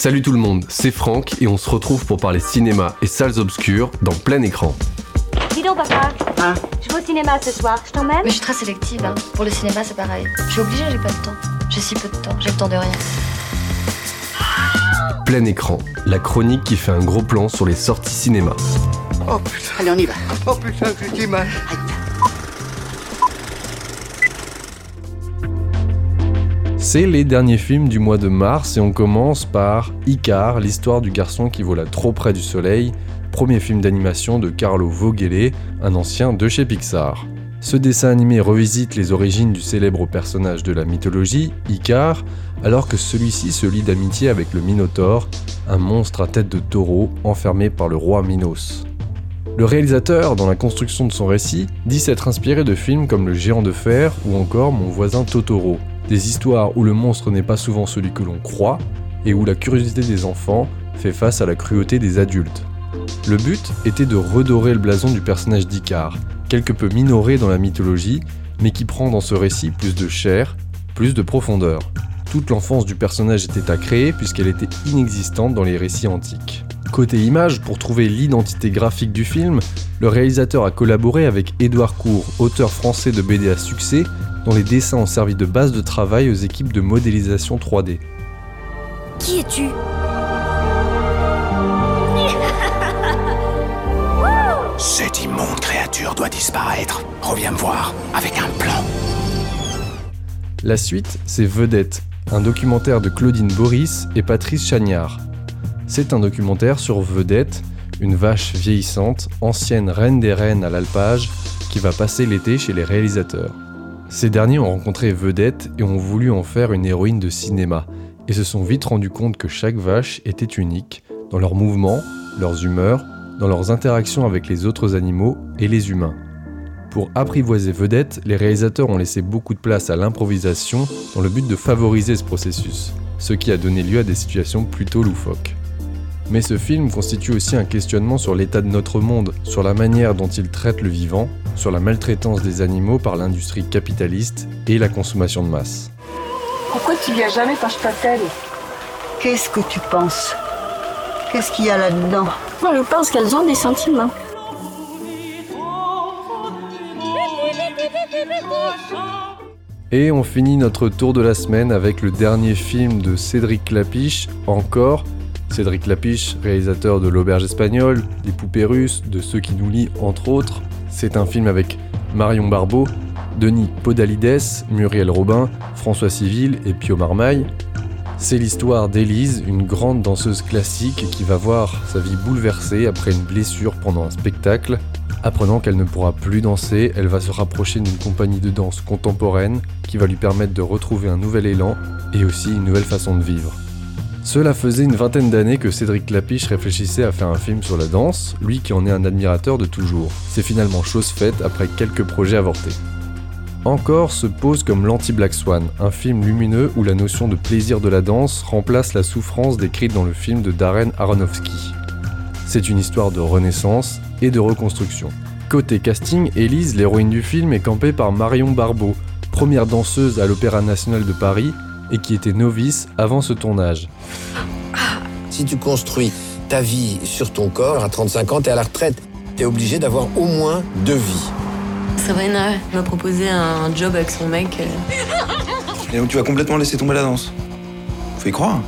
Salut tout le monde, c'est Franck et on se retrouve pour parler cinéma et salles obscures dans plein écran. Dis donc, papa. Hein Je vais au cinéma ce soir. Je t'emmène Mais je suis très sélective. hein. Pour le cinéma, c'est pareil. Je suis obligée, j'ai pas le temps. J'ai si peu de temps. J'ai le temps de rien. Plein écran, la chronique qui fait un gros plan sur les sorties cinéma. Oh putain, allez on y va. Oh putain, j'ai mal. Aïe. C'est les derniers films du mois de mars et on commence par Icar, l'histoire du garçon qui vola trop près du soleil, premier film d'animation de Carlo Voghele, un ancien de chez Pixar. Ce dessin animé revisite les origines du célèbre personnage de la mythologie, Icar, alors que celui-ci se lie d'amitié avec le Minotaure, un monstre à tête de taureau enfermé par le roi Minos. Le réalisateur, dans la construction de son récit, dit s'être inspiré de films comme Le Géant de Fer ou encore Mon voisin Totoro, des histoires où le monstre n'est pas souvent celui que l'on croit et où la curiosité des enfants fait face à la cruauté des adultes. Le but était de redorer le blason du personnage d'Icar, quelque peu minoré dans la mythologie, mais qui prend dans ce récit plus de chair, plus de profondeur. Toute l'enfance du personnage était à créer puisqu'elle était inexistante dans les récits antiques. Côté image, pour trouver l'identité graphique du film, le réalisateur a collaboré avec Édouard Cour, auteur français de BD à succès, dont les dessins ont servi de base de travail aux équipes de modélisation 3D. Qui es-tu Cette immonde créature doit disparaître. Reviens me voir avec un plan. La suite, c'est Vedette, un documentaire de Claudine Boris et Patrice Chagnard. C'est un documentaire sur Vedette, une vache vieillissante, ancienne reine des reines à l'alpage, qui va passer l'été chez les réalisateurs. Ces derniers ont rencontré Vedette et ont voulu en faire une héroïne de cinéma, et se sont vite rendus compte que chaque vache était unique, dans leurs mouvements, leurs humeurs, dans leurs interactions avec les autres animaux et les humains. Pour apprivoiser Vedette, les réalisateurs ont laissé beaucoup de place à l'improvisation dans le but de favoriser ce processus, ce qui a donné lieu à des situations plutôt loufoques. Mais ce film constitue aussi un questionnement sur l'état de notre monde, sur la manière dont il traite le vivant, sur la maltraitance des animaux par l'industrie capitaliste et la consommation de masse. Pourquoi tu viens jamais quand je t'appelle? Qu'est-ce que tu penses? Qu'est-ce qu'il y a là-dedans? Moi, je pense qu'elles ont des sentiments. Et on finit notre tour de la semaine avec le dernier film de Cédric Clapiche, encore. Cédric Clapiche, réalisateur de L'Auberge espagnole, des poupées russes, de Ceux qui nous lient, entre autres. C'est un film avec Marion Barbeau, Denis Podalides, Muriel Robin, François Civil et Pio Marmaille. C'est l'histoire d'Élise, une grande danseuse classique qui va voir sa vie bouleversée après une blessure pendant un spectacle. Apprenant qu'elle ne pourra plus danser, elle va se rapprocher d'une compagnie de danse contemporaine qui va lui permettre de retrouver un nouvel élan et aussi une nouvelle façon de vivre. Cela faisait une vingtaine d'années que Cédric Clapiche réfléchissait à faire un film sur la danse, lui qui en est un admirateur de toujours. C'est finalement chose faite après quelques projets avortés. Encore se pose comme l'anti-Black Swan, un film lumineux où la notion de plaisir de la danse remplace la souffrance décrite dans le film de Darren Aronofsky. C'est une histoire de renaissance et de reconstruction. Côté casting, Élise, l'héroïne du film, est campée par Marion Barbeau, première danseuse à l'Opéra National de Paris et qui était novice avant ce tournage. Si tu construis ta vie sur ton corps, à 35 ans, t'es à la retraite. T'es obligé d'avoir au moins deux vies. Sabrina m'a proposé un job avec son mec. euh, Et donc tu vas complètement laisser tomber la danse. Faut y croire.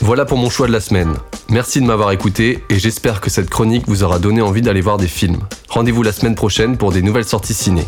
Voilà pour mon choix de la semaine. Merci de m'avoir écouté et j'espère que cette chronique vous aura donné envie d'aller voir des films. Rendez-vous la semaine prochaine pour des nouvelles sorties ciné.